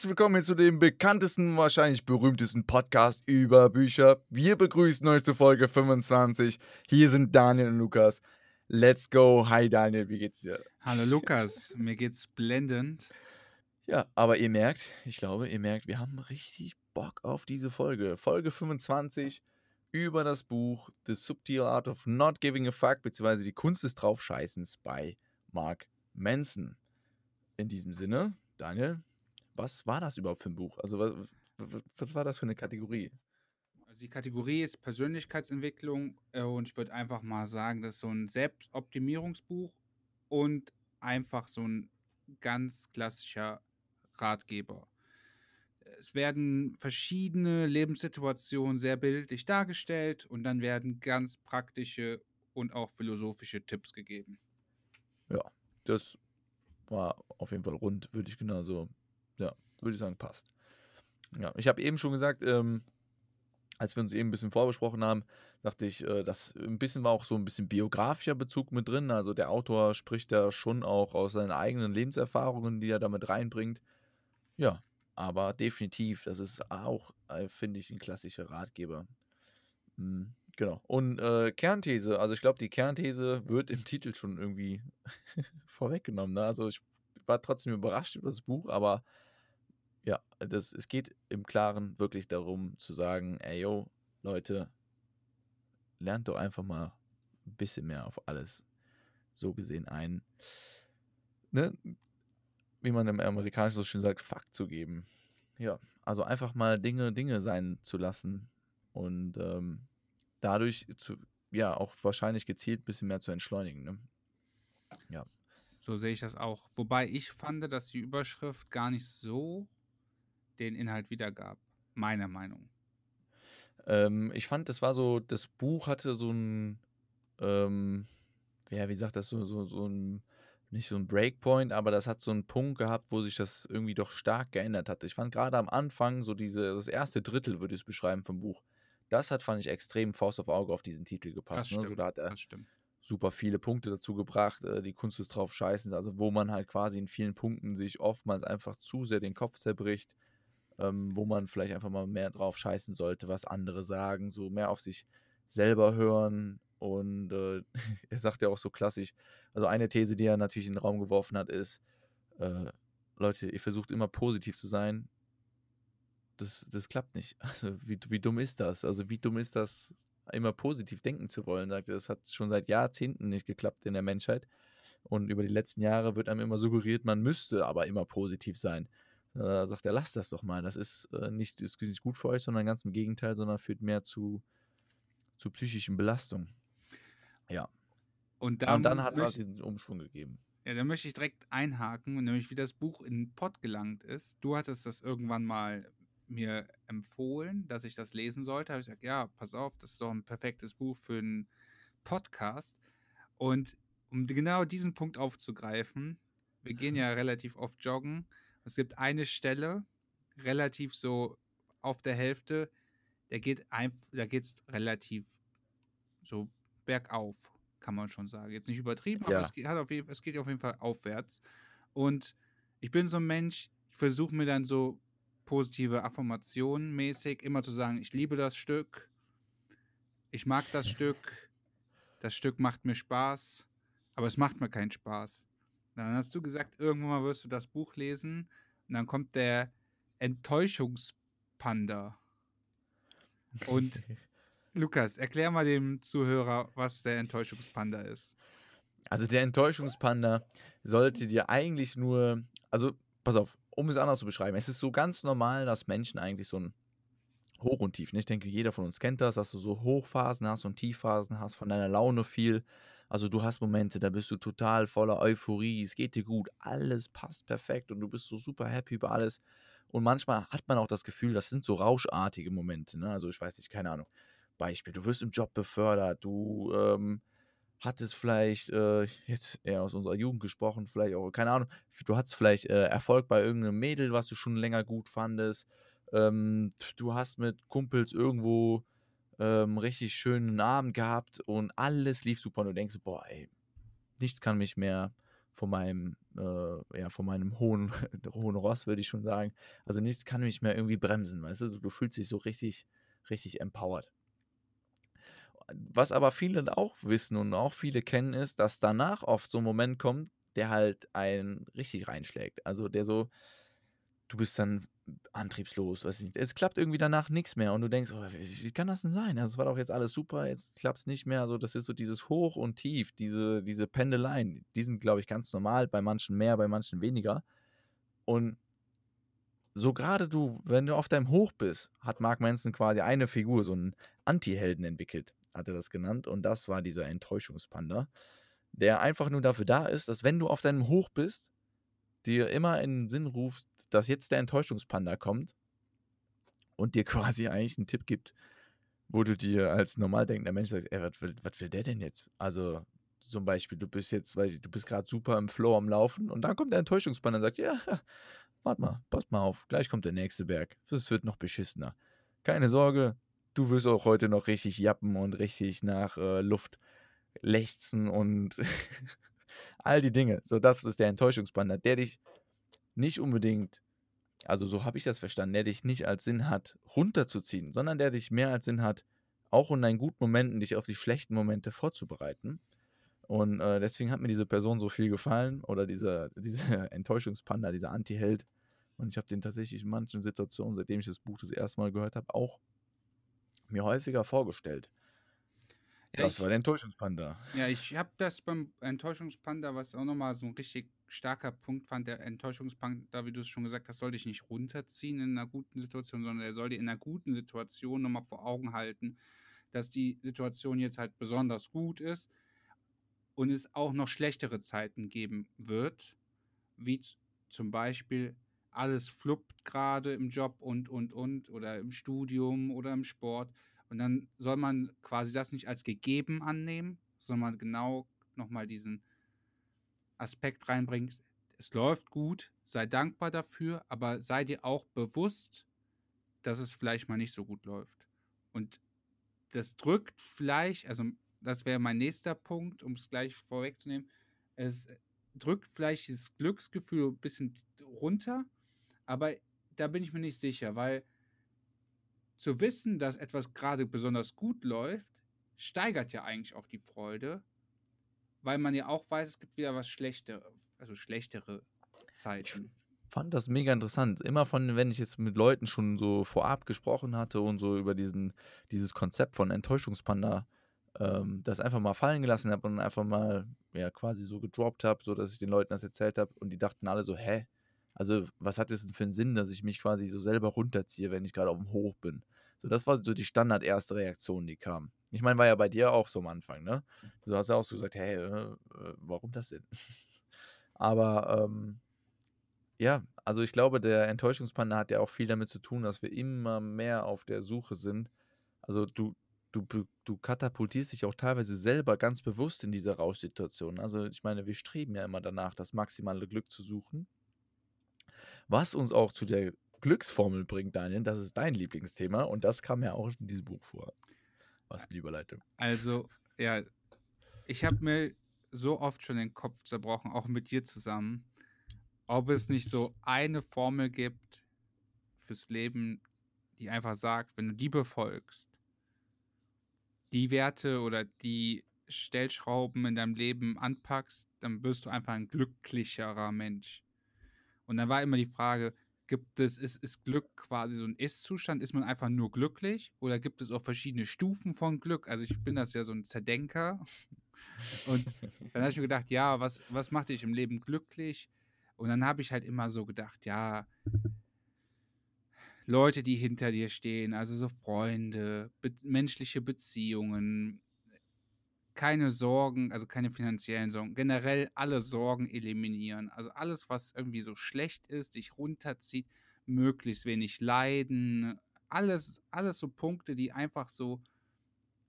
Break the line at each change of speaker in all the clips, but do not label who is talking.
Herzlich willkommen hier zu dem bekanntesten, wahrscheinlich berühmtesten Podcast über Bücher. Wir begrüßen euch zur Folge 25. Hier sind Daniel und Lukas. Let's go. Hi Daniel, wie geht's dir?
Hallo Lukas, mir geht's blendend.
Ja, aber ihr merkt, ich glaube, ihr merkt, wir haben richtig Bock auf diese Folge. Folge 25 über das Buch The Subtle Art of Not Giving a Fuck, beziehungsweise die Kunst des Draufscheißens bei Mark Manson. In diesem Sinne, Daniel, was war das überhaupt für ein Buch? Also, was, was war das für eine Kategorie?
Also die Kategorie ist Persönlichkeitsentwicklung äh, und ich würde einfach mal sagen, das ist so ein Selbstoptimierungsbuch und einfach so ein ganz klassischer Ratgeber. Es werden verschiedene Lebenssituationen sehr bildlich dargestellt und dann werden ganz praktische und auch philosophische Tipps gegeben.
Ja, das war auf jeden Fall rund, würde ich genauso, ja, würde ich sagen, passt. Ja, ich habe eben schon gesagt, ähm, als wir uns eben ein bisschen vorbesprochen haben, dachte ich, äh, dass ein bisschen war auch so ein bisschen biografischer Bezug mit drin. Also der Autor spricht da schon auch aus seinen eigenen Lebenserfahrungen, die er damit reinbringt. Ja, aber definitiv, das ist auch, äh, finde ich, ein klassischer Ratgeber. Mhm, genau. Und äh, Kernthese, also ich glaube, die Kernthese wird im Titel schon irgendwie vorweggenommen. Ne? Also ich war trotzdem überrascht über das Buch, aber ja, das, es geht im Klaren wirklich darum zu sagen, ey yo, Leute, lernt doch einfach mal ein bisschen mehr auf alles so gesehen ein. Ne? Wie man im Amerikanischen so schön sagt, Fakt zu geben. Ja, also einfach mal Dinge, Dinge sein zu lassen und ähm, dadurch zu, ja, auch wahrscheinlich gezielt ein bisschen mehr zu entschleunigen. Ne? Ja.
So sehe ich das auch. Wobei ich fand, dass die Überschrift gar nicht so den Inhalt wiedergab. Meiner Meinung.
Ähm, ich fand, das war so, das Buch hatte so ein, ähm, ja, wie sagt das, so, so, so ein, nicht so ein Breakpoint, aber das hat so einen Punkt gehabt, wo sich das irgendwie doch stark geändert hat. Ich fand gerade am Anfang so diese, das erste Drittel, würde ich es beschreiben, vom Buch. Das hat, fand ich, extrem Faust auf Auge auf diesen Titel gepasst.
Das
Ne?
stimmt.
So, da hat er super viele Punkte dazu gebracht, äh, die Kunst ist drauf scheißen, also wo man halt quasi in vielen Punkten sich oftmals einfach zu sehr den Kopf zerbricht, ähm, wo man vielleicht einfach mal mehr drauf scheißen sollte, was andere sagen, so mehr auf sich selber hören und äh, er sagt ja auch so klassisch, also eine These, die er natürlich in den Raum geworfen hat, ist, äh, Leute, ihr versucht immer positiv zu sein, das, das klappt nicht. Also wie, wie dumm ist das? Also wie dumm ist das, immer positiv denken zu wollen? Sagt er, das hat schon seit Jahrzehnten nicht geklappt in der Menschheit. Und über die letzten Jahre wird einem immer suggeriert, man müsste aber immer positiv sein. Da sagt er, lasst das doch mal. Das ist, äh, nicht, ist nicht gut für euch, sondern ganz im Gegenteil, sondern führt mehr zu, zu psychischen Belastungen. Ja.
Und
und dann hat es halt
möchte,
diesen Umschwung gegeben.
ja, dann möchte ich direkt einhaken, nämlich wie das Buch in den Pott gelangt ist. Du hattest das irgendwann mal mir empfohlen, dass ich das lesen sollte. Habe ich gesagt, ja, pass auf, das ist doch ein perfektes Buch für einen Podcast. Und um genau diesen Punkt aufzugreifen, wir gehen ja relativ oft joggen. Es gibt eine Stelle, relativ so auf der Hälfte, der geht ein, da geht es relativ so bergauf, kann man schon sagen. Jetzt nicht übertrieben,
Ja.
aber es geht, hat auf jeden, es geht auf jeden Fall aufwärts. Und ich bin so ein Mensch, ich versuche mir dann so positive Affirmationen mäßig immer zu sagen, ich liebe das Stück, ich mag das Stück, das Stück macht mir Spaß, aber es macht mir keinen Spaß. Dann hast du gesagt, irgendwann mal wirst du das Buch lesen und dann kommt der Enttäuschungspanda. Und Lukas, erklär mal dem Zuhörer, was der Enttäuschungspanda ist.
Also der Enttäuschungspanda sollte dir eigentlich nur, also pass auf, um es anders zu beschreiben, es ist so ganz normal, dass Menschen eigentlich so ein Hoch und Tief. Ne? Ich denke, jeder von uns kennt das, dass du so Hochphasen hast und Tiefphasen hast von deiner Laune viel Also du hast Momente, da bist du total voller Euphorie, es geht dir gut, alles passt perfekt und du bist so super happy über alles. Und manchmal hat man auch das Gefühl, das sind so rauschartige Momente. Ne? Also ich weiß nicht, keine Ahnung. Beispiel, du wirst im Job befördert, du ähm, hattest vielleicht, äh, jetzt eher aus unserer Jugend gesprochen, vielleicht auch, keine Ahnung, du hattest vielleicht äh, Erfolg bei irgendeinem Mädel, was du schon länger gut fandest. Ähm, du hast mit Kumpels irgendwo ähm, richtig schönen Abend gehabt und alles lief super und du denkst, boah, ey, nichts kann mich mehr von meinem, äh, ja, von meinem hohen, hohen Ross, würde ich schon sagen. Also nichts kann mich mehr irgendwie bremsen, weißt du? Du fühlst dich so richtig, richtig empowered. Was aber viele auch wissen und auch viele kennen, ist, dass danach oft so ein Moment kommt, der halt einen richtig reinschlägt. Also der so, du bist dann antriebslos, weiß nicht. Es klappt irgendwie danach nichts mehr und du denkst, oh, wie, wie, kann das denn sein? Also es war doch jetzt alles super, jetzt klappt es nicht mehr. Also das ist so dieses Hoch und Tief, diese, diese Pendeleien, die sind, glaube ich, ganz normal, bei manchen mehr, bei manchen weniger. Und so gerade du, wenn du auf deinem Hoch bist, hat Mark Manson quasi eine Figur, so einen Anti-Helden entwickelt, hat er das genannt. Und das war dieser Enttäuschungspanda, der einfach nur dafür da ist, dass wenn du auf deinem Hoch bist, dir immer in den Sinn rufst, dass jetzt der Enttäuschungspanda kommt und dir quasi eigentlich einen Tipp gibt, wo du dir als normal denkender Mensch sagst, ey, was will, was will der denn jetzt? Also zum Beispiel, du bist jetzt, weil du bist gerade super im Flow am Laufen und dann kommt der Enttäuschungspanda und sagt, ja, warte mal, passt mal auf, gleich kommt der nächste Berg. Es wird noch beschissener. Keine Sorge, du wirst auch heute noch richtig jappen und richtig nach äh, Luft lechzen und all die Dinge. So, das ist der Enttäuschungspanda, der dich nicht unbedingt, also so habe ich das verstanden, der dich nicht als Sinn hat, runterzuziehen, sondern der dich mehr als Sinn hat, auch in deinen guten Momenten dich auf die schlechten Momente vorzubereiten. Und äh, deswegen hat mir diese Person so viel gefallen oder dieser, dieser Enttäuschungspanda, dieser Anti-Held. Und ich habe den tatsächlich in manchen Situationen, seitdem ich das Buch das erste Mal gehört habe, auch mir häufiger vorgestellt. Ja, das ich, war der Enttäuschungspanda.
Ja, ich habe das beim Enttäuschungspanda, was auch nochmal so ein richtig starker Punkt fand, der Enttäuschungspanda, wie du es schon gesagt hast, soll dich nicht runterziehen in einer guten Situation, sondern er soll dir in einer guten Situation nochmal vor Augen halten, dass die Situation jetzt halt besonders gut ist und es auch noch schlechtere Zeiten geben wird, wie zum Beispiel alles fluppt gerade im Job und, und, und oder im Studium oder im Sport und dann soll man quasi das nicht als gegeben annehmen, sondern genau nochmal diesen Aspekt reinbringen. Es läuft gut, sei dankbar dafür, aber sei dir auch bewusst, dass es vielleicht mal nicht so gut läuft. Und das drückt vielleicht, also das wäre mein nächster Punkt, um es gleich vorwegzunehmen, es drückt vielleicht dieses Glücksgefühl ein bisschen runter, aber da bin ich mir nicht sicher, weil zu wissen, dass etwas gerade besonders gut läuft, steigert ja eigentlich auch die Freude, weil man ja auch weiß, es gibt wieder was Schlechtere, also schlechtere Zeiten.
Ich fand das mega interessant. Immer von, wenn ich jetzt mit Leuten schon so vorab gesprochen hatte und so über diesen, dieses Konzept von Enttäuschungspanda, ähm, das einfach mal fallen gelassen habe und einfach mal ja quasi so gedroppt habe, so dass ich den Leuten das erzählt habe und die dachten alle so, hä, also, was hat es denn für einen Sinn, dass ich mich quasi so selber runterziehe, wenn ich gerade auf dem Hoch bin? So, das war so die Standard erste Reaktion, die kam. Ich meine, war ja bei dir auch so am Anfang, ne? Du hast ja auch so gesagt, hey, äh, äh warum das denn? Aber ähm, ja, also ich glaube, der Enttäuschungspanda hat ja auch viel damit zu tun, dass wir immer mehr auf der Suche sind. Also du, du, du katapultierst dich auch teilweise selber ganz bewusst in diese Rauschsituation. Also ich meine, wir streben ja immer danach, das maximale Glück zu suchen. Was uns auch zu der Glücksformel bringt, Daniel, das ist dein Lieblingsthema und das kam ja auch in diesem Buch vor. Was eine Überleitung.
Also, ja, ich habe mir so oft schon den Kopf zerbrochen, auch mit dir zusammen, ob es nicht so eine Formel gibt fürs Leben, die einfach sagt, wenn du die befolgst, die Werte oder die Stellschrauben in deinem Leben anpackst, dann wirst du einfach ein glücklicherer Mensch. Und dann war immer die Frage, gibt es, ist, ist Glück quasi so ein Ist-Zustand? Ist man einfach nur glücklich? Oder gibt es auch verschiedene Stufen von Glück? Also ich bin das ja so ein Zerdenker. Und dann habe ich mir gedacht, ja, was, was macht dich im Leben glücklich? Und dann habe ich halt immer so gedacht, ja, Leute, die hinter dir stehen, also so Freunde, be menschliche Beziehungen, keine Sorgen, also keine finanziellen Sorgen, generell alle Sorgen eliminieren. Also alles, was irgendwie so schlecht ist, dich runterzieht, möglichst wenig leiden, alles, alles so Punkte, die einfach so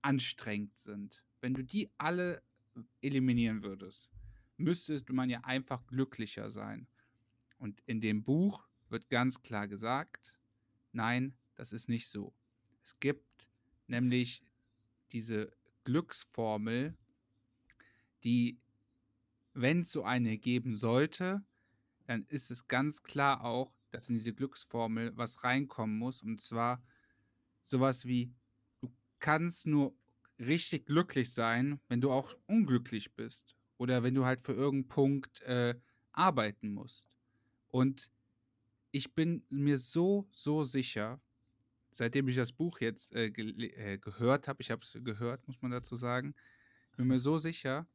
anstrengend sind. Wenn du die alle eliminieren würdest, müsste man ja einfach glücklicher sein. Und in dem Buch wird ganz klar gesagt, nein, das ist nicht so. Es gibt nämlich diese Glücksformel, die, wenn es so eine geben sollte, dann ist es ganz klar auch, dass in diese Glücksformel was reinkommen muss. Und zwar sowas wie, du kannst nur richtig glücklich sein, wenn du auch unglücklich bist. Oder wenn du halt für irgendeinen Punkt äh, arbeiten musst. Und ich bin mir so, so sicher, seitdem ich das Buch jetzt äh, äh, gehört habe, ich habe es gehört, muss man dazu sagen, bin mir so sicher,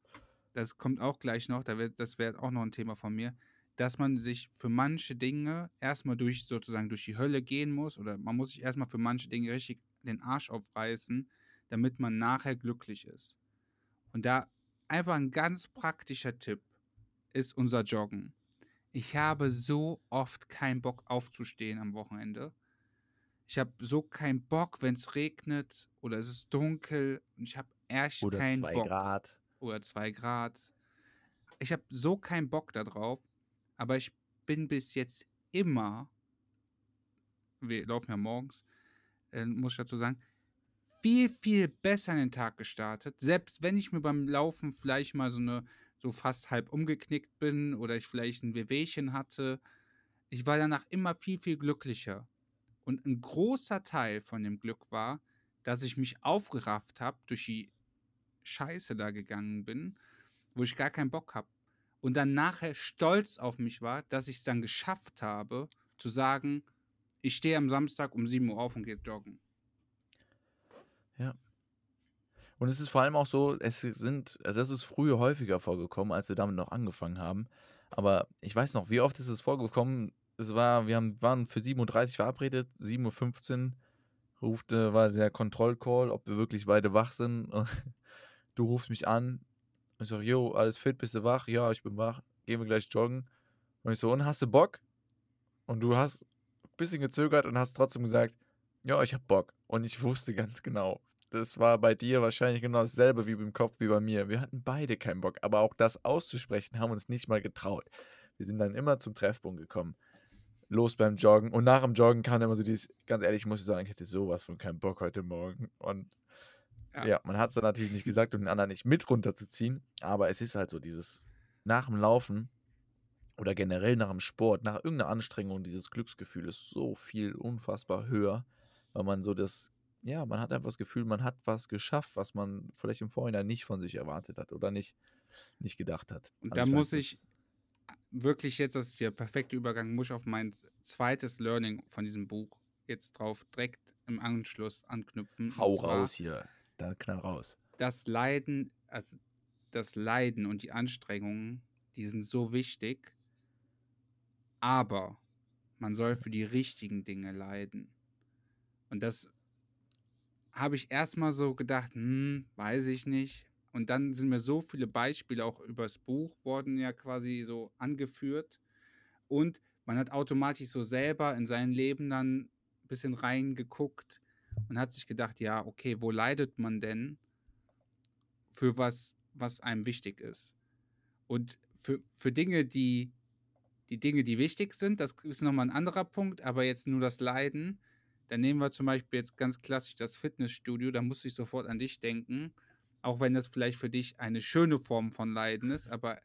das kommt auch gleich noch, da wird, das wäre auch noch ein Thema von mir, dass man sich für manche Dinge erstmal durch sozusagen durch die Hölle gehen muss oder man muss sich erstmal für manche Dinge richtig den Arsch aufreißen, damit man nachher glücklich ist. Und da einfach ein ganz praktischer Tipp ist unser Joggen. Ich habe so oft keinen Bock aufzustehen am Wochenende. Ich habe so keinen Bock, wenn es regnet oder es ist dunkel und ich habe echt
Oder
keinen
zwei
Bock.
Grad.
Oder zwei Grad. Ich habe so keinen Bock darauf, aber ich bin bis jetzt immer, wir laufen ja morgens, äh, muss ich dazu sagen, viel, viel besser in den Tag gestartet. Selbst wenn ich mir beim Laufen vielleicht mal so eine, so fast halb umgeknickt bin oder ich vielleicht ein Wehwehchen hatte, ich war danach immer viel, viel glücklicher. Und ein großer Teil von dem Glück war, dass ich mich aufgerafft habe, durch die Scheiße da gegangen bin, wo ich gar keinen Bock habe. Und dann nachher stolz auf mich war, dass ich es dann geschafft habe, zu sagen, ich stehe am Samstag um 7 Uhr auf und gehe joggen.
Und es ist vor allem auch so, es sind, also das ist früher häufiger vorgekommen, als wir damit noch angefangen haben. Aber ich weiß noch, wie oft ist es vorgekommen? Es war, wir haben, waren für 7.30 Uhr verabredet, 7.15 Uhr ruft, äh, war der Kontrollcall, ob wir wirklich beide wach sind. Du rufst mich an. Ich sage, jo, alles fit, bist du wach? Ja, ich bin wach. Gehen wir gleich joggen. Und ich so, und hast du Bock? Und du hast ein bisschen gezögert und hast trotzdem gesagt, ja, ich hab Bock. Und ich wusste ganz genau, das war bei dir wahrscheinlich genau dasselbe wie im Kopf wie bei mir. Wir hatten beide keinen Bock, aber auch das auszusprechen haben uns nicht mal getraut. Wir sind dann immer zum Treffpunkt gekommen. Los beim Joggen. Und nach dem Joggen kam immer so dieses, ganz ehrlich, ich muss sagen, ich hätte sowas von keinen Bock heute Morgen. Und ja,
Ja.
man hat es dann natürlich nicht gesagt, um den anderen nicht mit runterzuziehen. Aber es ist halt so dieses, nach dem Laufen oder generell nach dem Sport, nach irgendeiner Anstrengung, dieses Glücksgefühl ist so viel unfassbar höher, weil man so das, ja, man hat einfach das Gefühl, man hat was geschafft, was man vielleicht im Vorhinein nicht von sich erwartet hat oder nicht, nicht gedacht hat.
Und
Also
da muss ich wirklich jetzt, das ist der perfekte Übergang, muss ich auf mein zweites Learning von diesem Buch jetzt drauf direkt im Anschluss anknüpfen.
Hau
zwar
raus hier, da knall raus.
Das Leiden, also das Leiden und die Anstrengungen, die sind so wichtig, aber man soll für die richtigen Dinge leiden. Und das habe ich erstmal so gedacht, hm, weiß ich nicht. Und dann sind mir so viele Beispiele auch übers Buch wurden ja quasi so angeführt. Und man hat automatisch so selber in sein Leben dann ein bisschen reingeguckt und hat sich gedacht, ja, okay, wo leidet man denn für was, was einem wichtig ist? Und für, für Dinge, die, die Dinge, die wichtig sind, das ist nochmal ein anderer Punkt, aber jetzt nur das Leiden. Dann nehmen wir zum Beispiel jetzt ganz klassisch das Fitnessstudio, da muss ich sofort an dich denken, auch wenn das vielleicht für dich eine schöne Form von Leiden ist, aber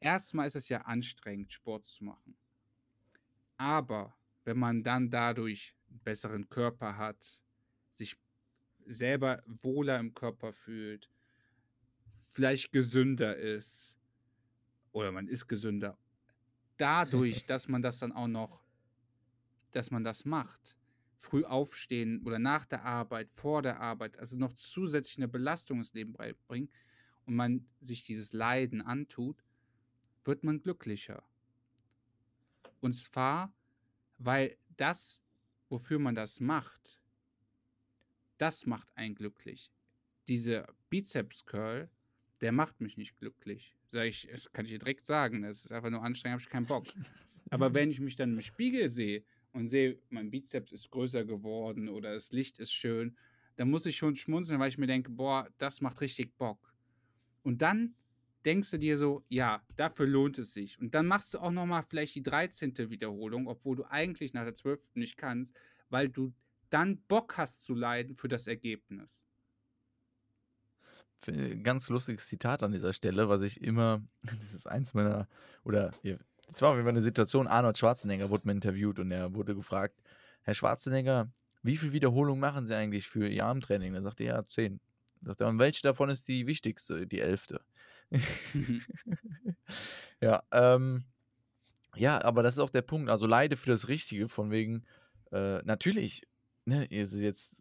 erstmal ist es ja anstrengend, Sport zu machen. Aber wenn man dann dadurch einen besseren Körper hat, sich selber wohler im Körper fühlt, vielleicht gesünder ist oder man ist gesünder, dadurch, dass man das dann auch noch, dass man das macht, früh aufstehen oder nach der Arbeit, vor der Arbeit, also noch zusätzlich eine Belastung ins Leben bringt und man sich dieses Leiden antut, wird man glücklicher. Und zwar, weil das, wofür man das macht, das macht einen glücklich. Diese Bizeps-Curl, der macht mich nicht glücklich. Sag ich, das kann ich dir direkt sagen. Das ist einfach nur anstrengend, habe ich keinen Bock. Aber wenn ich mich dann im Spiegel sehe und sehe, mein Bizeps ist größer geworden oder das Licht ist schön, dann muss ich schon schmunzeln, weil ich mir denke, boah, das macht richtig Bock. Und dann denkst du dir so, ja, dafür lohnt es sich. Und dann machst du auch nochmal vielleicht die 13. Wiederholung, obwohl du eigentlich nach der 12. nicht kannst, weil du dann Bock hast zu leiden für das Ergebnis.
Ganz lustiges Zitat an dieser Stelle, was ich immer, das ist eins meiner, oder es war auf jeden Fall eine Situation, Arnold Schwarzenegger wurde mir interviewt und er wurde gefragt, Herr Schwarzenegger, wie viele Wiederholungen machen Sie eigentlich für Ihr Armtraining? Da sagte er, ja, zehn. Da sagt er, und welche davon ist die wichtigste, die elfte? ja, ähm, ja, aber das ist auch der Punkt. Also leide für das Richtige, von wegen, äh, natürlich, ne, ist jetzt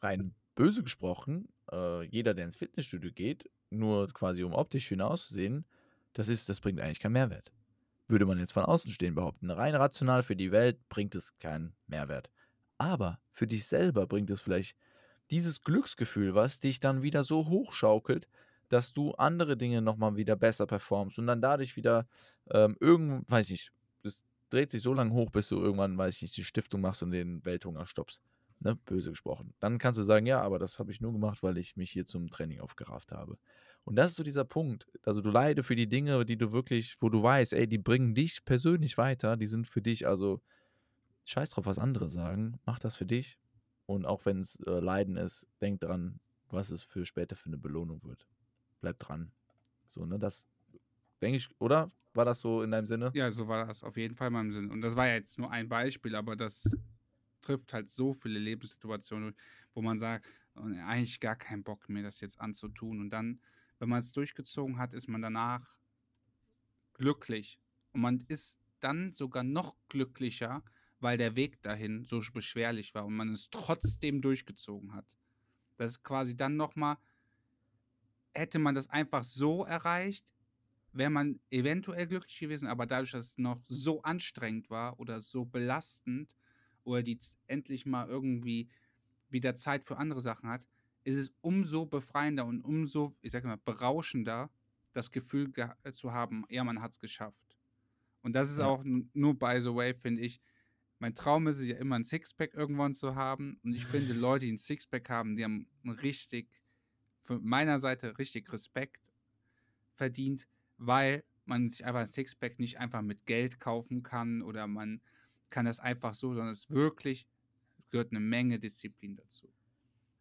rein böse gesprochen, äh, jeder, der ins Fitnessstudio geht, nur quasi um optisch schön auszusehen, das ist, das bringt eigentlich keinen Mehrwert. Würde man jetzt von außen stehen behaupten. Rein rational für die Welt bringt es keinen Mehrwert. Aber für dich selber bringt es vielleicht dieses Glücksgefühl, was dich dann wieder so hochschaukelt, dass du andere Dinge nochmal wieder besser performst und dann dadurch wieder ähm, irgend, weiß ich, es dreht sich so lange hoch, bis du irgendwann, weiß ich nicht, die Stiftung machst und den Welthunger stoppst. Ne? Böse gesprochen. Dann kannst du sagen, ja, aber das habe ich nur gemacht, weil ich mich hier zum Training aufgerafft habe. Und das ist so dieser Punkt. Also du leide für die Dinge, die du wirklich, wo du weißt, ey, die bringen dich persönlich weiter, die sind für dich, also scheiß drauf, was andere sagen, mach das für dich. Und auch wenn es äh, Leiden ist, denk dran, was es für später für eine Belohnung wird bleib dran. So, ne, das denke ich, oder? War das so in deinem Sinne?
Ja, so war das auf jeden Fall in meinem Sinn. Und das war ja jetzt nur ein Beispiel, aber das trifft halt so viele Lebenssituationen, wo man sagt, oh, eigentlich gar keinen Bock mehr, das jetzt anzutun. Und dann, wenn man es durchgezogen hat, ist man danach glücklich. Und man ist dann sogar noch glücklicher, weil der Weg dahin so beschwerlich war und man es trotzdem durchgezogen hat. Das ist quasi dann nochmal hätte man das einfach so erreicht, wäre man eventuell glücklich gewesen, aber dadurch, dass es noch so anstrengend war oder so belastend oder die endlich mal irgendwie wieder Zeit für andere Sachen hat, ist es umso befreiender und umso, ich sag mal, berauschender, das Gefühl zu haben, ja, man hat es geschafft. Und das ist ja. auch nur, by the way, finde ich, mein Traum ist es ja immer ein Sixpack irgendwann zu haben. Und ich finde, Leute, die ein Sixpack haben, die haben richtig von meiner Seite richtig Respekt verdient, weil man sich einfach ein Sixpack nicht einfach mit Geld kaufen kann oder man kann das einfach so, sondern es wirklich es gehört eine Menge Disziplin dazu.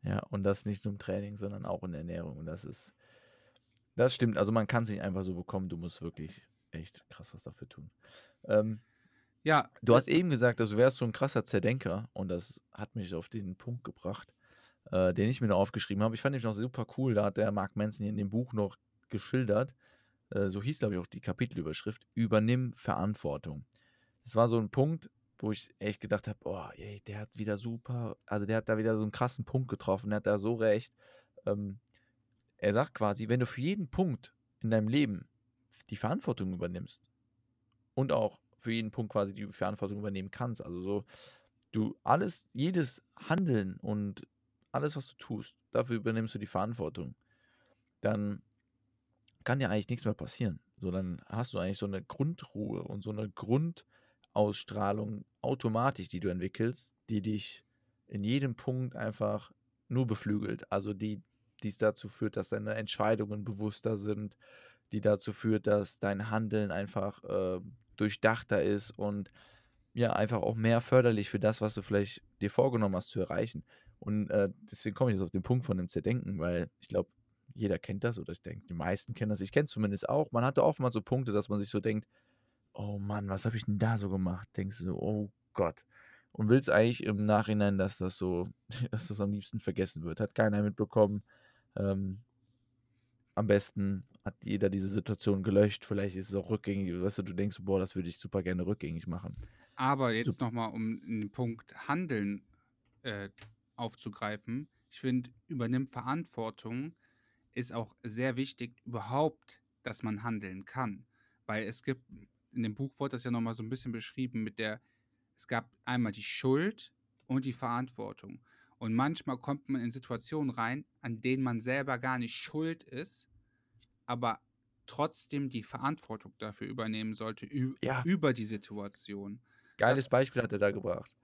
Ja, und das nicht nur im Training, sondern auch in der Ernährung. Und das ist, das stimmt. Also man kann es nicht einfach so bekommen. Du musst wirklich echt krass was dafür tun. Ähm, ja. Du hast eben gesagt, also du wärst so ein krasser Zerdenker und das hat mich auf den Punkt gebracht äh, den ich mir noch aufgeschrieben habe. Ich fand ihn noch super cool. Da hat der Mark Manson in dem Buch noch geschildert. Äh, so hieß, glaube ich, auch die Kapitelüberschrift: Übernimm Verantwortung. Das war so ein Punkt, wo ich echt gedacht habe: Oh, ey, der hat wieder super, also der hat da wieder so einen krassen Punkt getroffen. Der hat da so recht. Ähm, er sagt quasi, wenn du für jeden Punkt in deinem Leben die Verantwortung übernimmst und auch für jeden Punkt quasi die Verantwortung übernehmen kannst, also so, du alles, jedes Handeln und alles, was du tust, dafür übernimmst du die Verantwortung, dann kann ja eigentlich nichts mehr passieren. So, dann hast du eigentlich so eine Grundruhe und so eine Grundausstrahlung automatisch, die du entwickelst, die dich in jedem Punkt einfach nur beflügelt. Also die, die es dazu führt, dass deine Entscheidungen bewusster sind, die dazu führt, dass dein Handeln einfach äh, durchdachter ist und ja, einfach auch mehr förderlich für das, was du vielleicht dir vorgenommen hast zu erreichen. Und äh, deswegen komme ich jetzt auf den Punkt von dem Zerdenken, weil ich glaube, jeder kennt das oder ich denke, die meisten kennen das. Ich kenne es zumindest auch. Man hatte oftmals so Punkte, dass man sich so denkt, oh Mann, was habe ich denn da so gemacht? Denkst du so, oh Gott. Und willst eigentlich im Nachhinein, dass das so, dass das am liebsten vergessen wird. Hat keiner mitbekommen. Ähm, am besten hat jeder diese Situation gelöscht. Vielleicht ist es auch rückgängig. Weißt du, du denkst, boah, das würde ich super gerne rückgängig machen.
Aber jetzt nochmal, um den Punkt Handeln äh, aufzugreifen. Ich finde, übernimmt Verantwortung ist auch sehr wichtig, überhaupt, dass man handeln kann. Weil es gibt, in dem Buch wurde das ja nochmal so ein bisschen beschrieben mit der, es gab einmal die Schuld und die Verantwortung. Und manchmal kommt man in Situationen rein, an denen man selber gar nicht schuld ist, aber trotzdem die Verantwortung dafür übernehmen sollte,
Ja.
über die Situation.
Geiles
Das
Beispiel hat er da gebracht.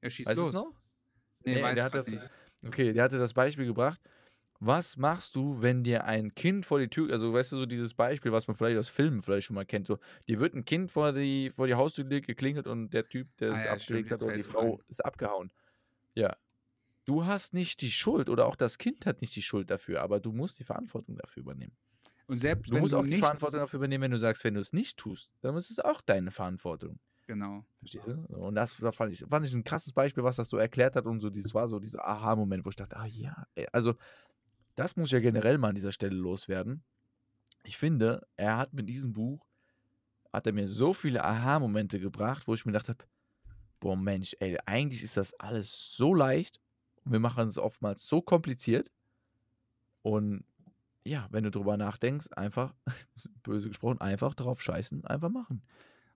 er schießt
Weißt
los.
noch?
Nee,
Nee, der hat das-
nicht.
Okay, der hatte das Beispiel gebracht. Was machst du, wenn dir ein Kind vor die Tür, also weißt du, so dieses Beispiel, was man vielleicht aus Filmen vielleicht schon mal kennt, so, dir wird ein Kind vor die, vor die Haustür geklingelt und der Typ, der
Ah
es
ja,
abgelegt hat, oder die Frau ist abgehauen. Ja. Du hast nicht die Schuld oder auch das Kind hat nicht die Schuld dafür, aber du musst die Verantwortung dafür übernehmen.
Und selbst
Du
wenn
musst
du
auch die Verantwortung dafür übernehmen, wenn du sagst, wenn du es nicht tust, dann ist es auch deine Verantwortung.
genau.
Verstehst du? Und das, das fand, ich, fand ich ein krasses Beispiel, was das so erklärt hat und so, dieses war so dieser Aha-Moment, wo ich dachte, ah ja, also das muss ich ja generell mal an dieser Stelle loswerden. Ich finde, er hat mit diesem Buch, hat er mir so viele Aha-Momente gebracht, wo ich mir gedacht habe, boah Mensch, ey, eigentlich ist das alles so leicht und wir machen es oftmals so kompliziert und ja, wenn du drüber nachdenkst, einfach, böse gesprochen, einfach drauf scheißen, einfach machen.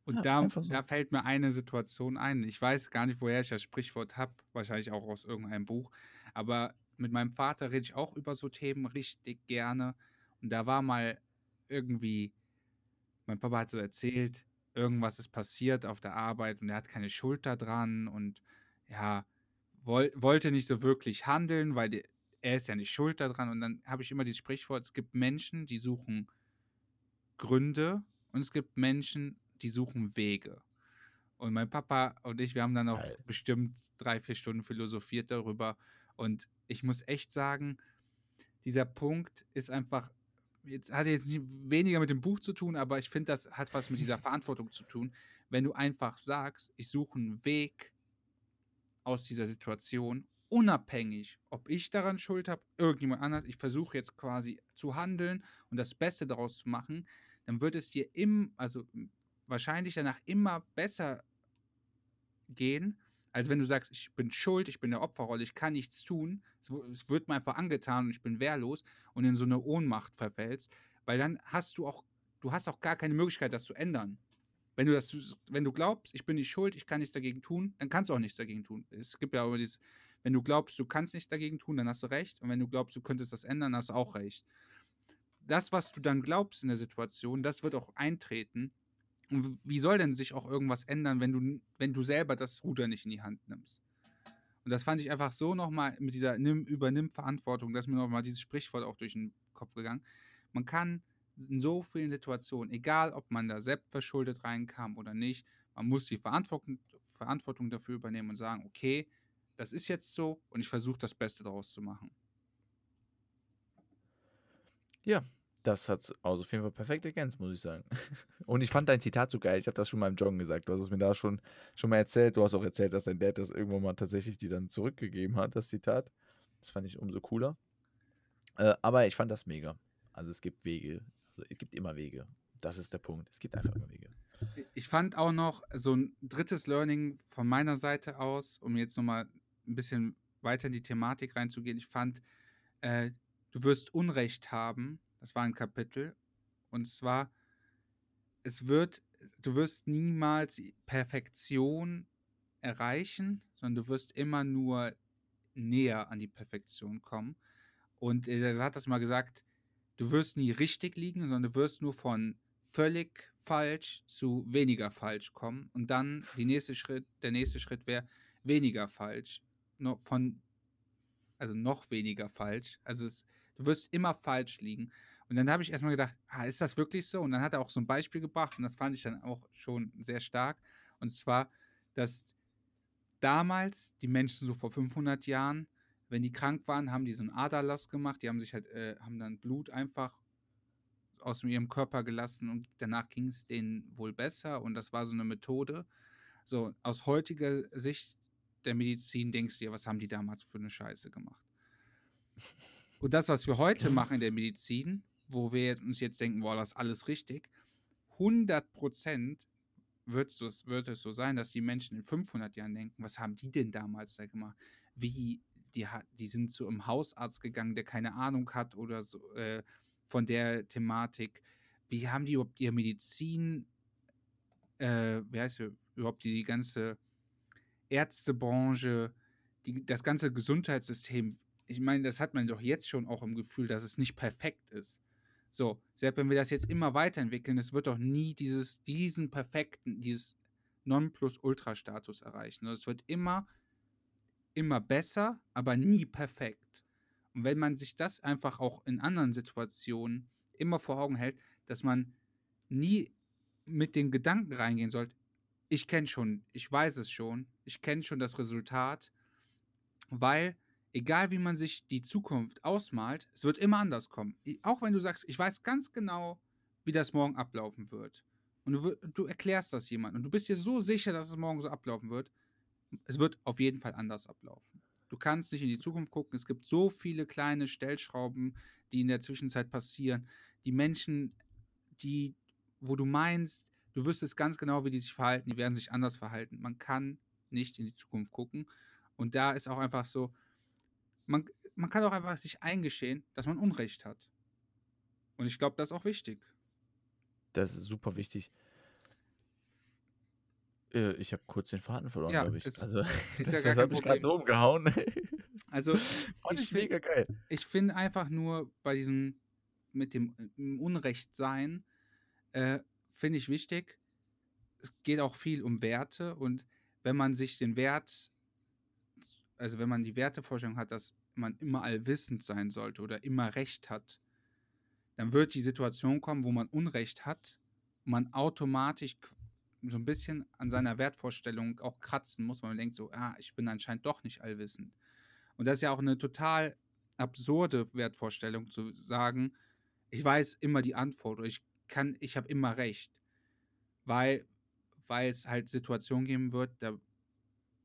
Und
Ja,
da,
so.
da fällt mir eine Situation ein. Ich weiß gar nicht, woher ich das Sprichwort habe. Wahrscheinlich auch aus irgendeinem Buch. Aber mit meinem Vater rede ich auch über so Themen richtig gerne. Und da war mal irgendwie, mein Papa hat so erzählt, irgendwas ist passiert auf der Arbeit und er hat keine Schuld da dran und ja, woll, wollte nicht so wirklich handeln, weil die, er ist ja nicht schuld daran. Und dann habe ich immer dieses Sprichwort, es gibt Menschen, die suchen Gründe und es gibt Menschen, die suchen Wege. Und mein Papa und ich, wir haben dann auch
Geil.
bestimmt drei, vier Stunden philosophiert darüber. Und ich muss echt sagen, dieser Punkt ist einfach, jetzt hat jetzt weniger mit dem Buch zu tun, aber ich finde, das hat was mit dieser Verantwortung zu tun. Wenn du einfach sagst, ich suche einen Weg aus dieser Situation, unabhängig, ob ich daran Schuld habe, irgendjemand anders, ich versuche jetzt quasi zu handeln und das Beste daraus zu machen, dann wird es dir im, also wahrscheinlich danach immer besser gehen, als wenn du sagst, ich bin schuld, ich bin der Opferrolle, ich kann nichts tun, es wird mir einfach angetan und ich bin wehrlos und in so eine Ohnmacht verfällst, weil dann hast du auch, du hast auch gar keine Möglichkeit, das zu ändern. Wenn du das, wenn du glaubst, ich bin nicht schuld, ich kann nichts dagegen tun, dann kannst du auch nichts dagegen tun. Es gibt ja aber dieses, wenn du glaubst, du kannst nichts dagegen tun, dann hast du recht. Und wenn du glaubst, du könntest das ändern, hast du auch recht. Das, was du dann glaubst in der Situation, das wird auch eintreten. Wie soll denn sich auch irgendwas ändern, wenn du, wenn du selber das Ruder nicht in die Hand nimmst? Und das fand ich einfach so nochmal mit dieser Nimm, Übernimm Verantwortung, dass mir nochmal dieses Sprichwort auch durch den Kopf gegangen. Man kann in so vielen Situationen, egal ob man da selbst verschuldet reinkam oder nicht, man muss die Verantwortung, Verantwortung dafür übernehmen und sagen, okay, das ist jetzt so und ich versuche das Beste daraus zu machen.
Ja, das hat also auf jeden Fall perfekt ergänzt, muss ich sagen. Und ich fand dein Zitat so geil. Ich habe das schon mal im Joggen gesagt. Du hast es mir da schon, schon mal erzählt. Du hast auch erzählt, dass dein Dad das irgendwann mal tatsächlich dir dann zurückgegeben hat, das Zitat. Das fand ich umso cooler. Äh, aber ich fand das mega. Also es gibt Wege. Also es gibt immer Wege. Das ist der Punkt. Es gibt einfach immer Wege.
Ich fand auch noch so ein drittes Learning von meiner Seite aus, um jetzt nochmal ein bisschen weiter in die Thematik reinzugehen. Ich fand, äh, du wirst Unrecht haben. Das war ein Kapitel. Und zwar, es wird, du wirst niemals Perfektion erreichen, sondern du wirst immer nur näher an die Perfektion kommen. Und äh, er hat das mal gesagt, du wirst nie richtig liegen, sondern du wirst nur von völlig falsch zu weniger falsch kommen. Und dann nächste Schritt, der nächste Schritt wäre weniger falsch. Noch von, also noch weniger falsch. Also es, du wirst immer falsch liegen. Und dann habe ich erstmal gedacht, ah, ist das wirklich so? Und dann hat er auch so ein Beispiel gebracht und das fand ich dann auch schon sehr stark. Und zwar, dass damals die Menschen so vor 500 Jahren, wenn die krank waren, haben die so einen Aderlass gemacht. Die haben sich halt, äh, haben dann Blut einfach aus ihrem Körper gelassen und danach ging es denen wohl besser und das war so eine Methode. So, aus heutiger Sicht der Medizin denkst du dir, was haben die damals für eine Scheiße gemacht? Und das, was wir heute machen in der Medizin, wo wir uns jetzt denken, boah, das ist alles richtig, 100 Prozent wird, so, wird es so sein, dass die Menschen in 500 Jahren denken, was haben die denn damals da gemacht? Wie, die, die sind zu einem Hausarzt gegangen, der keine Ahnung hat oder so äh, von der Thematik. Wie haben die überhaupt ihre Medizin, äh, wie heißt sie, überhaupt die, die ganze Ärztebranche die, das ganze Gesundheitssystem, ich meine, das hat man doch jetzt schon auch im Gefühl, dass es nicht perfekt ist. So, selbst wenn wir das jetzt immer weiterentwickeln, es wird doch nie dieses, diesen perfekten, dieses Nonplus-Ultra-Status erreichen. Also es wird immer, immer besser, aber nie perfekt. Und wenn man sich das einfach auch in anderen Situationen immer vor Augen hält, dass man nie mit den Gedanken reingehen sollte, ich kenne schon, ich weiß es schon, ich kenne schon das Resultat, weil egal wie man sich die Zukunft ausmalt, es wird immer anders kommen. Auch wenn du sagst, ich weiß ganz genau, wie das morgen ablaufen wird. Und du, du erklärst das jemandem und du bist dir so sicher, dass es morgen so ablaufen wird. Es wird auf jeden Fall anders ablaufen. Du kannst nicht in die Zukunft gucken. Es gibt so viele kleine Stellschrauben, die in der Zwischenzeit passieren. Die Menschen, die, wo du meinst, du wüsstest ganz genau, wie die sich verhalten, die werden sich anders verhalten. Man kann nicht in die Zukunft gucken. Und da ist auch einfach so, man, man kann auch einfach sich eingestehen, dass man Unrecht hat. Und ich glaube, das ist auch wichtig.
Das ist super wichtig. Äh, ich habe kurz den Faden verloren,
Ja,
glaube ich.
es
Also,
ist ja
das
gar
hat
kein
mich gerade so umgehauen.
Also,
Fand
ich
ich
find-
mega geil.
ich finde einfach nur bei diesem, mit dem im Unrechtsein, äh, finde ich wichtig. Es geht auch viel um Werte und wenn man sich den Wert, also wenn man die Wertevorstellung hat, dass man immer allwissend sein sollte oder immer Recht hat, dann wird die Situation kommen, wo man Unrecht hat man automatisch so ein bisschen an seiner Wertvorstellung auch kratzen muss, weil man denkt so, ah, ich bin anscheinend doch nicht allwissend. Und das ist ja auch eine total absurde Wertvorstellung zu sagen, ich weiß immer die Antwort oder ich kann, ich habe immer recht. Weil, weil es halt Situationen geben wird, da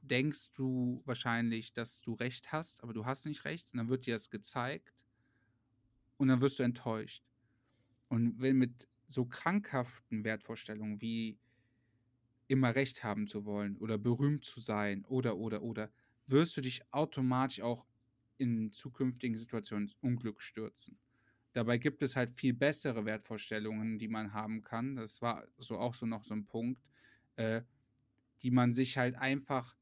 denkst du wahrscheinlich, dass du recht hast, aber du hast nicht recht. Und dann wird dir das gezeigt und dann wirst du enttäuscht. Und wenn mit so krankhaften Wertvorstellungen wie immer recht haben zu wollen oder berühmt zu sein oder oder oder, wirst du dich automatisch auch in zukünftigen Situationen Unglück stürzen. Dabei gibt es halt viel bessere Wertvorstellungen, die man haben kann. Das war so auch so noch so ein Punkt, äh, die man sich halt einfach,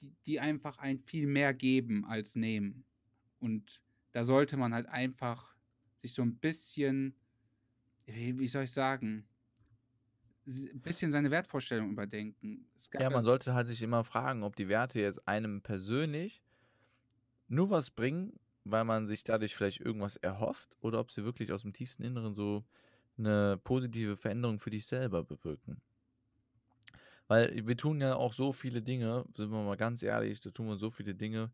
die, die einfach ein viel mehr geben als nehmen. Und da sollte man halt einfach sich so ein bisschen, wie, soll ich sagen, ein bisschen seine Wertvorstellung überdenken. Es gab
Ja, man sollte halt sich immer fragen, ob die Werte jetzt einem persönlich nur was bringen, weil man sich dadurch vielleicht irgendwas erhofft, oder ob sie wirklich aus dem tiefsten Inneren so eine positive Veränderung für dich selber bewirken. Weil wir tun ja auch so viele Dinge, sind wir mal ganz ehrlich, da tun wir so viele Dinge.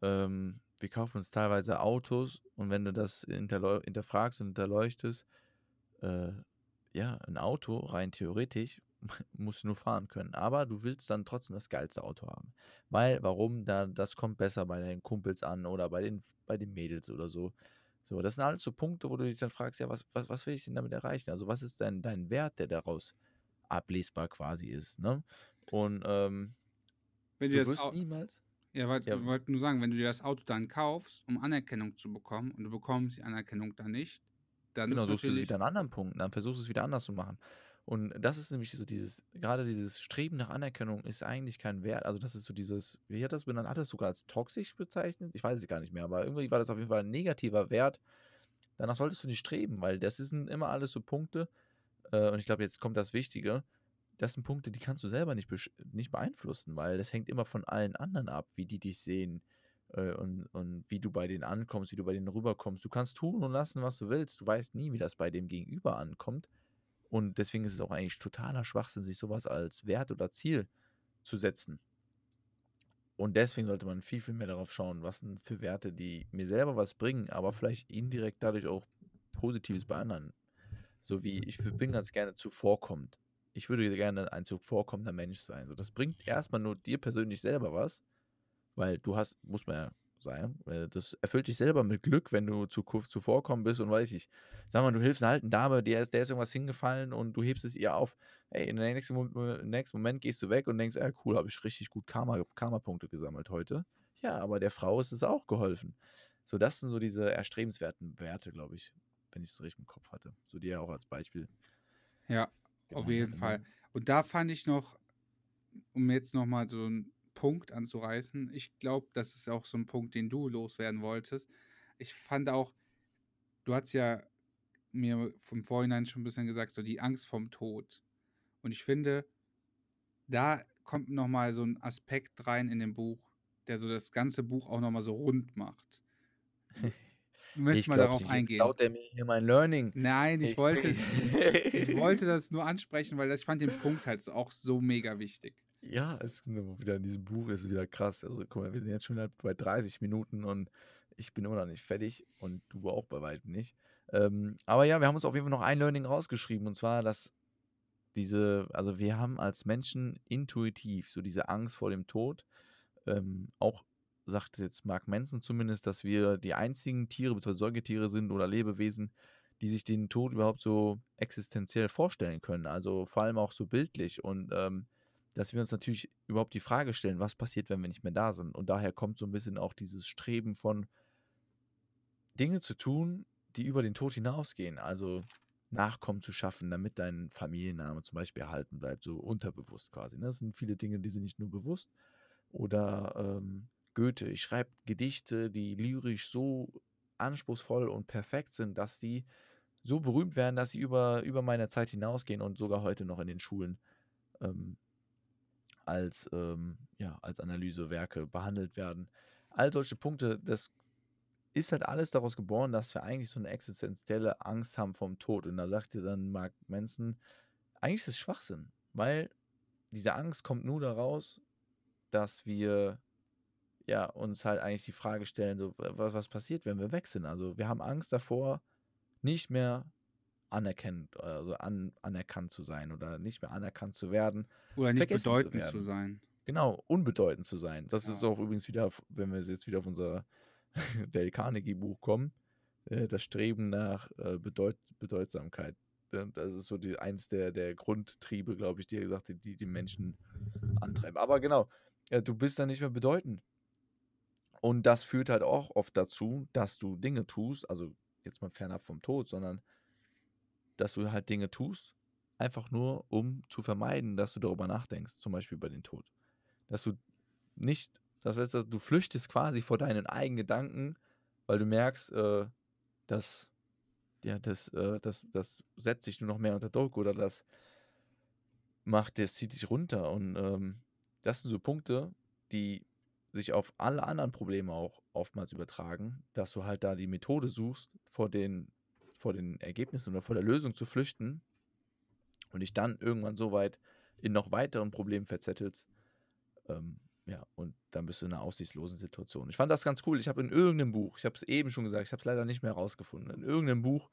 Ähm, wir kaufen uns teilweise Autos und wenn du das hinterfragst und hinterleuchtest, äh, ja, ein Auto rein theoretisch musst du nur fahren können. Aber du willst dann trotzdem das geilste Auto haben. Weil, warum? Da, das kommt besser bei deinen Kumpels an oder bei den, bei den Mädels oder so. So, das sind alles so Punkte, wo du dich dann fragst, ja, was, was, was will ich denn damit erreichen? Also, was ist denn dein Wert, der daraus ablesbar quasi ist, ne? Und ähm,
wenn
du
du das
niemals.
Ja, wollte
Ja.
wollt nur sagen, wenn du dir das Auto dann kaufst, um Anerkennung zu bekommen und du bekommst die Anerkennung dann nicht, dann
Genau, suchst du
natürlich
wieder an anderen Punkten, dann versuchst du es wieder anders zu machen. Und das ist nämlich so dieses, gerade dieses Streben nach Anerkennung ist eigentlich kein Wert. Also, das ist so dieses, wie hat das benannt? Hat das sogar als toxisch bezeichnet? Ich weiß es gar nicht mehr, aber irgendwie war das auf jeden Fall ein negativer Wert. Danach solltest du nicht streben, weil das sind immer alles so Punkte. Äh, und ich glaube, jetzt kommt das Wichtige. Das sind Punkte, die kannst du selber nicht, nicht beeinflussen, weil das hängt immer von allen anderen ab, wie die dich sehen äh, und, und wie du bei denen ankommst, wie du bei denen rüberkommst. Du kannst tun und lassen, was du willst. Du weißt nie, wie das bei dem Gegenüber ankommt. Und deswegen ist es auch eigentlich totaler Schwachsinn, sich sowas als Wert oder Ziel zu setzen. Und deswegen sollte man viel, viel mehr darauf schauen, was sind für Werte, die mir selber was bringen, aber vielleicht indirekt dadurch auch Positives bei anderen. So wie ich bin ganz gerne zuvorkommend. Ich würde gerne ein zuvorkommender Mensch sein. So, das bringt erstmal nur dir persönlich selber was, weil du hast, muss man ja sein, äh, das erfüllt dich selber mit Glück, wenn du zu, zuvorkommen bist und weiß ich, sag mal, du hilfst einer alten Dame, der ist, der ist irgendwas hingefallen und du hebst es ihr auf. Ey, in der nächsten, Mo- im nächsten Moment gehst du weg und denkst, ah, cool, habe ich richtig gut Karma, Karma-Punkte gesammelt heute. Ja, aber der Frau ist es auch geholfen. So, das sind so diese erstrebenswerten Werte, glaube ich, wenn ich es richtig im Kopf hatte. So die ja auch als Beispiel.
Ja,
genannt
auf jeden Fall.
ne?
Und da fand ich noch, um jetzt nochmal so einen Punkt anzureißen. Ich glaube, das ist auch so ein Punkt, den du loswerden wolltest. Ich fand auch, du hast ja mir vom Vorhinein schon ein bisschen gesagt, so die Angst vom Tod. Und ich finde, da kommt nochmal so ein Aspekt rein in dem Buch, der so das ganze Buch auch nochmal so rund macht. Müssen wir darauf
jetzt
eingehen.
klaut er mir hier mein Learning.
Nein, ich
Ich
wollte, ich wollte das nur ansprechen, weil das, ich fand den Punkt halt auch so mega wichtig.
Ja, es ist wieder in diesem Buch ist wieder krass. Also guck mal, wir sind jetzt schon bei 30 Minuten und ich bin immer noch nicht fertig und du auch bei weitem nicht. Ähm, aber ja, wir haben uns auf jeden Fall noch ein Learning rausgeschrieben und zwar, dass diese, also wir haben als Menschen intuitiv so diese Angst vor dem Tod. Ähm, auch sagt jetzt Mark Manson zumindest, dass wir die einzigen Tiere bzw. Säugetiere sind oder Lebewesen, die sich den Tod überhaupt so existenziell vorstellen können. Also vor allem auch so bildlich und ähm, dass wir uns natürlich überhaupt die Frage stellen, was passiert, wenn wir nicht mehr da sind. Und daher kommt so ein bisschen auch dieses Streben von Dinge zu tun, die über den Tod hinausgehen. Also Nachkommen zu schaffen, damit dein Familienname zum Beispiel erhalten bleibt, so unterbewusst quasi. Ne? Das sind viele Dinge, die sind nicht nur bewusst. Oder ähm, Goethe, ich schreibe Gedichte, die lyrisch so anspruchsvoll und perfekt sind, dass die so berühmt werden, dass sie über, über meine Zeit hinausgehen und sogar heute noch in den Schulen ähm, als, ähm, ja, als Analysewerke behandelt werden. All solche Punkte, das ist halt alles daraus geboren, dass wir eigentlich so eine existenzielle Angst haben vom Tod. Und da sagt dir dann Mark Manson, eigentlich ist es Schwachsinn, weil diese Angst kommt nur daraus, dass wir ja, uns halt eigentlich die Frage stellen, so, was, was passiert, wenn wir weg sind. Also wir haben Angst davor, nicht mehr anerkennt, also an, anerkannt zu sein oder nicht mehr anerkannt zu werden.
Oder nicht
zu
bedeutend zu,
werden.
sein.
Genau, unbedeutend zu sein. Das ist
Ja.
auch übrigens wieder, wenn wir jetzt wieder auf unser Dale Carnegie-Buch kommen, äh, das Streben nach äh, Bedeut Bedeutsamkeit. Ne? Das ist so die, eins der, der Grundtriebe, glaube ich, die er gesagt hat, die die Menschen antreiben. Aber genau, äh, du bist dann nicht mehr bedeutend. Und das führt halt auch oft dazu, dass du Dinge tust, also jetzt mal fernab vom Tod, sondern dass du halt Dinge tust, einfach nur, um zu vermeiden, dass du darüber nachdenkst, zum Beispiel über den Tod. Dass du nicht, das heißt, dass du flüchtest quasi vor deinen eigenen Gedanken, weil du merkst, äh, dass, ja, das, äh, das, das setzt dich nur noch mehr unter Druck oder das macht, das zieht dich runter. Und ähm, das sind so Punkte, die sich auf alle anderen Probleme auch oftmals übertragen, dass du halt da die Methode suchst, vor den, vor den Ergebnissen oder vor der Lösung zu flüchten und dich dann irgendwann so weit in noch weiteren Problemen verzettelst. Ähm, ja, und dann bist du in einer aussichtslosen Situation. Ich fand das ganz cool. Ich habe in irgendeinem Buch, ich habe es eben schon gesagt, ich habe es leider nicht mehr herausgefunden, in irgendeinem Buch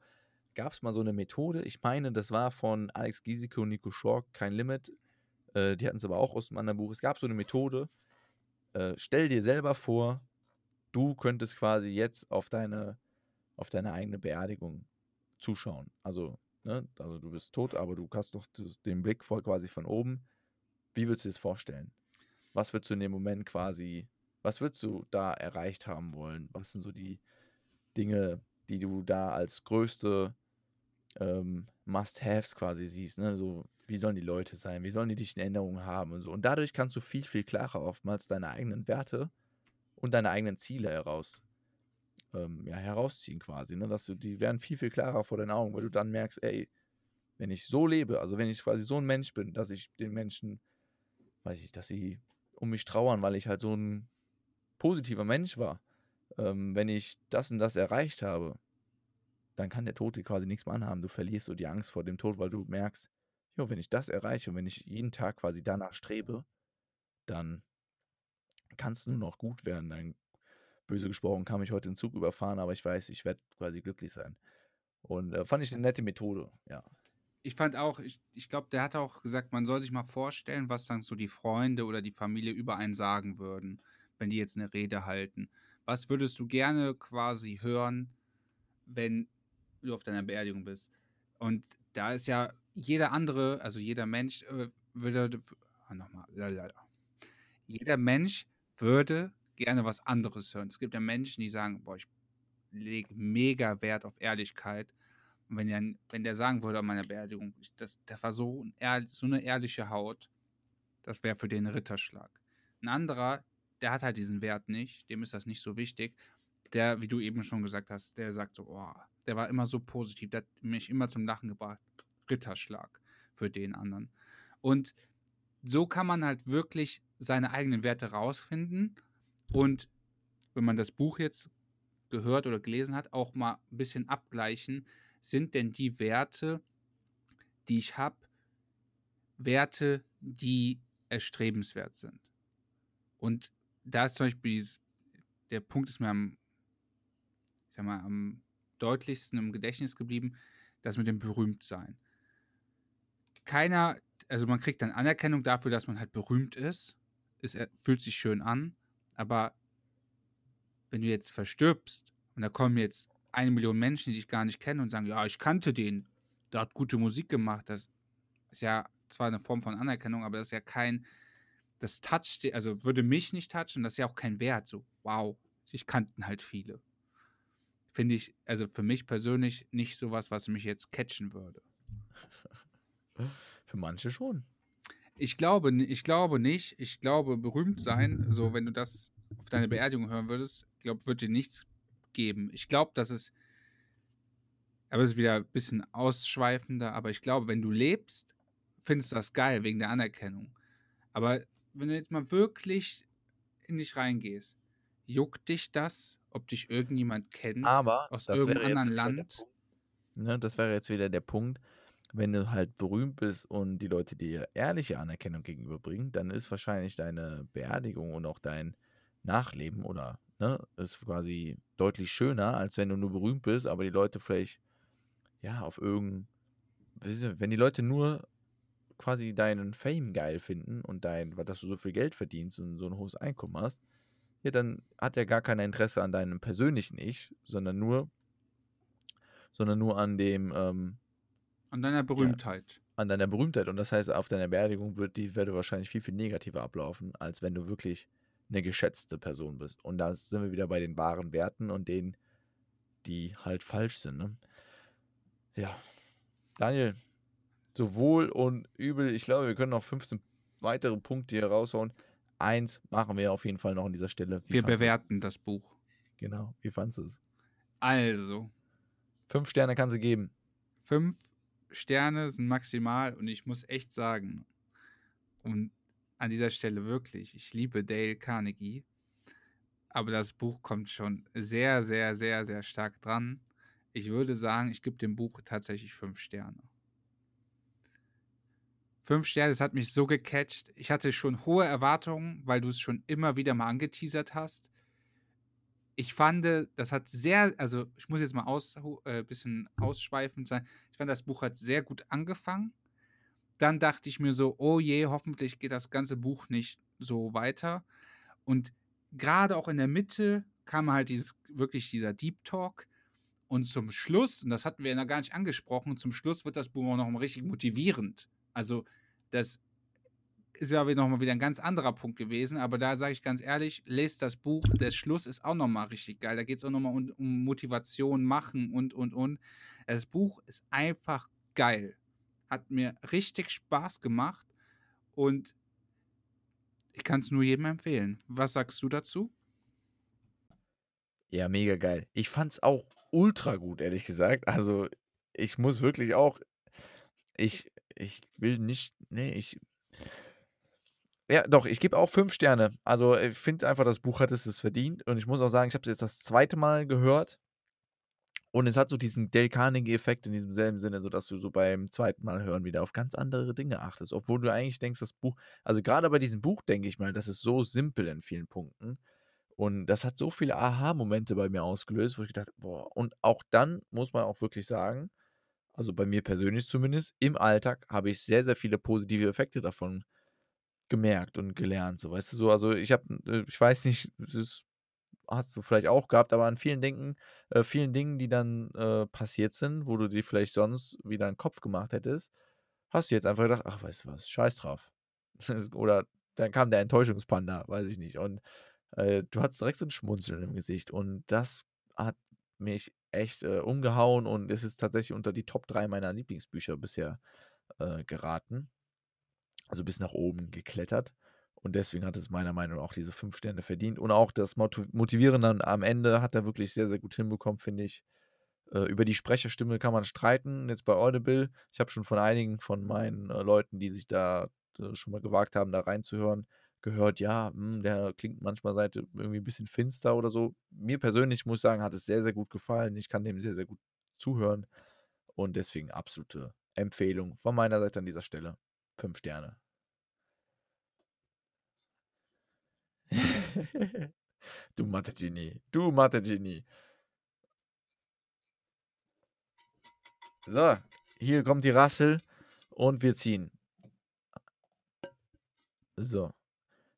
gab es mal so eine Methode. Ich meine, das war von Alex Giesecke und Nico Schork, kein Limit. Äh, die hatten es aber auch aus einem anderen Buch. Es gab so eine Methode. Äh, stell dir selber vor, du könntest quasi jetzt auf deine, auf deine eigene Beerdigung zuschauen. Also, ne, also du bist tot, aber du hast doch den Blick voll quasi von oben. Wie würdest du dir das vorstellen? Was würdest du in dem Moment quasi, was würdest du da erreicht haben wollen? Was sind so die Dinge, die du da als größte ähm, Must-Haves quasi siehst? Ne? So, wie sollen die Leute sein? Wie sollen die dich in Erinnerung haben und so? Und dadurch kannst du viel, viel klarer oftmals deine eigenen Werte und deine eigenen Ziele heraus, ähm, ja, herausziehen quasi. Ne? Dass du, die werden viel, viel klarer vor deinen Augen, weil du dann merkst, ey, wenn ich so lebe, also wenn ich quasi so ein Mensch bin, dass ich den Menschen, weiß ich, dass sie um mich trauern, weil ich halt so ein positiver Mensch war, ähm, wenn ich das und das erreicht habe, dann kann der Tote quasi nichts mehr anhaben. Du verlierst so die Angst vor dem Tod, weil du merkst, jo, wenn ich das erreiche und wenn ich jeden Tag quasi danach strebe, dann kann es nur noch gut werden. Dann, böse gesprochen, kann mich heute den Zug überfahren, aber ich weiß, ich werde quasi glücklich sein. Und äh, fand ich eine nette Methode, ja.
Ich fand auch, ich, ich glaube, der hat auch gesagt, man soll sich mal vorstellen, was dann so die Freunde oder die Familie über einen sagen würden, wenn die jetzt eine Rede halten. Was würdest du gerne quasi hören, wenn du auf deiner Beerdigung bist? Und da ist ja jeder andere, also jeder Mensch äh, würde, ah, nochmal, jeder Mensch würde gerne was anderes hören. Es gibt ja Menschen, die sagen, boah, ich lege mega Wert auf Ehrlichkeit. Und wenn der, wenn der sagen würde an meiner Beerdigung, das, der war so, ein so eine ehrliche Haut, das wäre für den Ritterschlag. Ein anderer, der hat halt diesen Wert nicht, dem ist das nicht so wichtig. Der, wie du eben schon gesagt hast, der sagt so, oh, der war immer so positiv, der hat mich immer zum Lachen gebracht. Ritterschlag für den anderen. Und so kann man halt wirklich seine eigenen Werte rausfinden und wenn man das Buch jetzt gehört oder gelesen hat, auch mal ein bisschen abgleichen, sind denn die Werte, die ich habe, Werte, die erstrebenswert sind. Und da ist zum Beispiel dieses, der Punkt ist mir am, ich sag mal, am deutlichsten im Gedächtnis geblieben, das mit dem Berühmtsein. Keiner, also man kriegt dann Anerkennung dafür, dass man halt berühmt ist. Es fühlt sich schön an, aber wenn du jetzt verstirbst und da kommen jetzt eine Million Menschen, die dich gar nicht kennen und sagen, ja, ich kannte den, der hat gute Musik gemacht, das ist ja zwar eine Form von Anerkennung, aber das ist ja kein, das toucht, also würde mich nicht touchen, das ist ja auch kein Wert, so, wow, ich kannten halt viele. Finde ich, also für mich persönlich nicht sowas, was mich jetzt catchen würde.
Für manche schon.
Ich glaube, ich glaube nicht. Ich glaube, berühmt sein, so wenn du das auf deine Beerdigung hören würdest, glaube, wird dir nichts geben. Ich glaube, dass es, aber es ist wieder ein bisschen ausschweifender, aber ich glaube, wenn du lebst, findest du das geil wegen der Anerkennung. Aber wenn du jetzt mal wirklich in dich reingehst, juckt dich das, ob dich irgendjemand kennt
aber
aus irgendeinem anderen Land?
Ne, das wäre jetzt wieder der Punkt, wenn du halt berühmt bist und die Leute dir ehrliche Anerkennung gegenüberbringen, dann ist wahrscheinlich deine Beerdigung und auch dein Nachleben oder ne, ist quasi deutlich schöner, als wenn du nur berühmt bist, aber die Leute vielleicht, ja, auf irgendein, wenn die Leute nur quasi deinen Fame geil finden und dein, dass du so viel Geld verdienst und so ein hohes Einkommen hast, ja, dann hat er gar kein Interesse an deinem persönlichen Ich, sondern nur, sondern nur an dem, ähm,
an deiner Berühmtheit. Ja,
an deiner Berühmtheit. Und das heißt, auf deiner Beerdigung wird die Werde wahrscheinlich viel, viel negativer ablaufen, als wenn du wirklich eine geschätzte Person bist. Und da sind wir wieder bei den wahren Werten und denen, die halt falsch sind. Ne? Ja. Daniel, sowohl und übel, ich glaube, wir können noch 15 weitere Punkte hier raushauen. Eins machen wir auf jeden Fall noch an dieser Stelle.
Wie wir bewerten das Buch.
Genau. Wie fandest du es?
Also.
Fünf Sterne kann sie geben.
Fünf Sterne sind maximal und ich muss echt sagen, und an dieser Stelle wirklich. Ich liebe Dale Carnegie. Aber das Buch kommt schon sehr, sehr, sehr, sehr stark dran. Ich würde sagen, ich gebe dem Buch tatsächlich fünf Sterne. Fünf Sterne, das hat mich so gecatcht. Ich hatte schon hohe Erwartungen, weil du es schon immer wieder mal angeteasert hast. Ich fand, das hat sehr, also ich muss jetzt mal aus, äh, bisschen ausschweifend sein. Ich fand, das Buch hat sehr gut angefangen dann dachte ich mir so, oh je, hoffentlich geht das ganze Buch nicht so weiter. Und gerade auch in der Mitte kam halt dieses, wirklich dieser Deep Talk. Und zum Schluss, und das hatten wir ja gar nicht angesprochen, zum Schluss wird das Buch auch noch mal richtig motivierend. Also, das ist ja noch mal wieder ein ganz anderer Punkt gewesen, aber da sage ich ganz ehrlich, lest das Buch, der Schluss ist auch noch mal richtig geil. Da geht es auch noch mal um, um Motivation, Machen und, und, und. Das Buch ist einfach geil. Hat mir richtig Spaß gemacht und ich kann es nur jedem empfehlen. Was sagst du dazu?
Ja, mega geil. Ich fand es auch ultra gut, ehrlich gesagt. Also, ich muss wirklich auch. Ich, ich will nicht. Nee, ich. Ja, doch, ich gebe auch fünf Sterne. Also, ich finde einfach, das Buch hat es verdient. Und ich muss auch sagen, ich habe es jetzt das zweite Mal gehört. Und es hat so diesen Dale Carnegie-Effekt in diesem selben Sinne, sodass du so beim zweiten Mal hören wieder auf ganz andere Dinge achtest. Obwohl du eigentlich denkst, das Buch, also gerade bei diesem Buch denke ich mal, das ist so simpel in vielen Punkten. Und das hat so viele Aha-Momente bei mir ausgelöst, wo ich gedacht, boah, und auch dann muss man auch wirklich sagen, also bei mir persönlich zumindest, im Alltag habe ich sehr, sehr viele positive Effekte davon gemerkt und gelernt. So, weißt du, so, also ich habe, äh, ich weiß nicht, ist hast du vielleicht auch gehabt, aber an vielen Dingen, äh, vielen Dingen, die dann äh, passiert sind, wo du dir vielleicht sonst wieder einen Kopf gemacht hättest, hast du jetzt einfach gedacht, ach, weißt du was, scheiß drauf. Oder dann kam der Enttäuschungspanda, weiß ich nicht. Und äh, du hattest direkt so ein Schmunzeln im Gesicht. Und das hat mich echt äh, umgehauen und es ist tatsächlich unter die Top 3 meiner Lieblingsbücher bisher äh, geraten. Also bis nach oben geklettert. Und deswegen hat es meiner Meinung nach auch diese fünf Sterne verdient. Und auch das Motivieren dann am Ende hat er wirklich sehr, sehr gut hinbekommen, finde ich. Äh, über die Sprecherstimme kann man streiten. Jetzt bei Audible. Ich habe schon von einigen von meinen äh, Leuten, die sich da äh, schon mal gewagt haben, da reinzuhören, gehört, ja, mh, hm, der klingt manchmal Seite irgendwie ein bisschen finster oder so. Mir persönlich muss ich sagen, hat es sehr, sehr gut gefallen. Ich kann dem sehr, sehr gut zuhören. Und deswegen absolute Empfehlung von meiner Seite an dieser Stelle. Fünf Sterne. du Mathe-Genie. Du Mathe-Genie. So, hier kommt die Rassel und wir ziehen. So,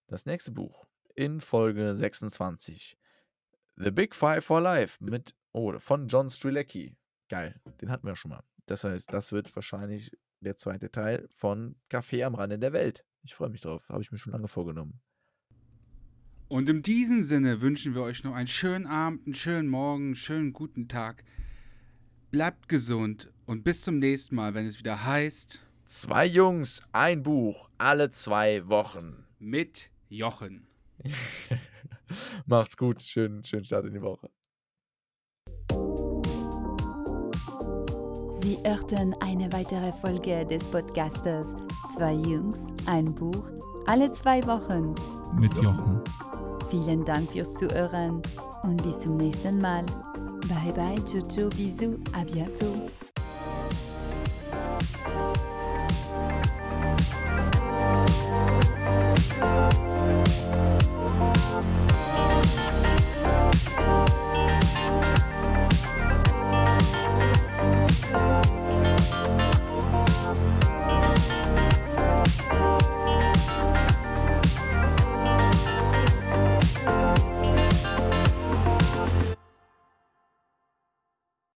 das nächste Buch in Folge 26. The Big Five for Life mit, oh, von John Strilecki. Geil, den hatten wir schon mal. Das heißt, das wird wahrscheinlich der zweite Teil von Café am Rande der Welt. Ich freue mich drauf, habe ich mir schon lange vorgenommen.
Und in diesem Sinne wünschen wir euch noch einen schönen Abend, einen schönen Morgen, einen schönen guten Tag. Bleibt gesund und bis zum nächsten Mal, wenn es wieder heißt:
Zwei Jungs, ein Buch, alle zwei Wochen.
Mit Jochen.
Macht's gut, schönen, schönen Start in die Woche.
Sie hörten eine weitere Folge des Podcasters Zwei Jungs, ein Buch, alle zwei Wochen.
Mit Jochen.
Vielen Dank fürs Zuhören und bis zum nächsten Mal. Bye bye, ciao, ciao, bisous, à bientôt.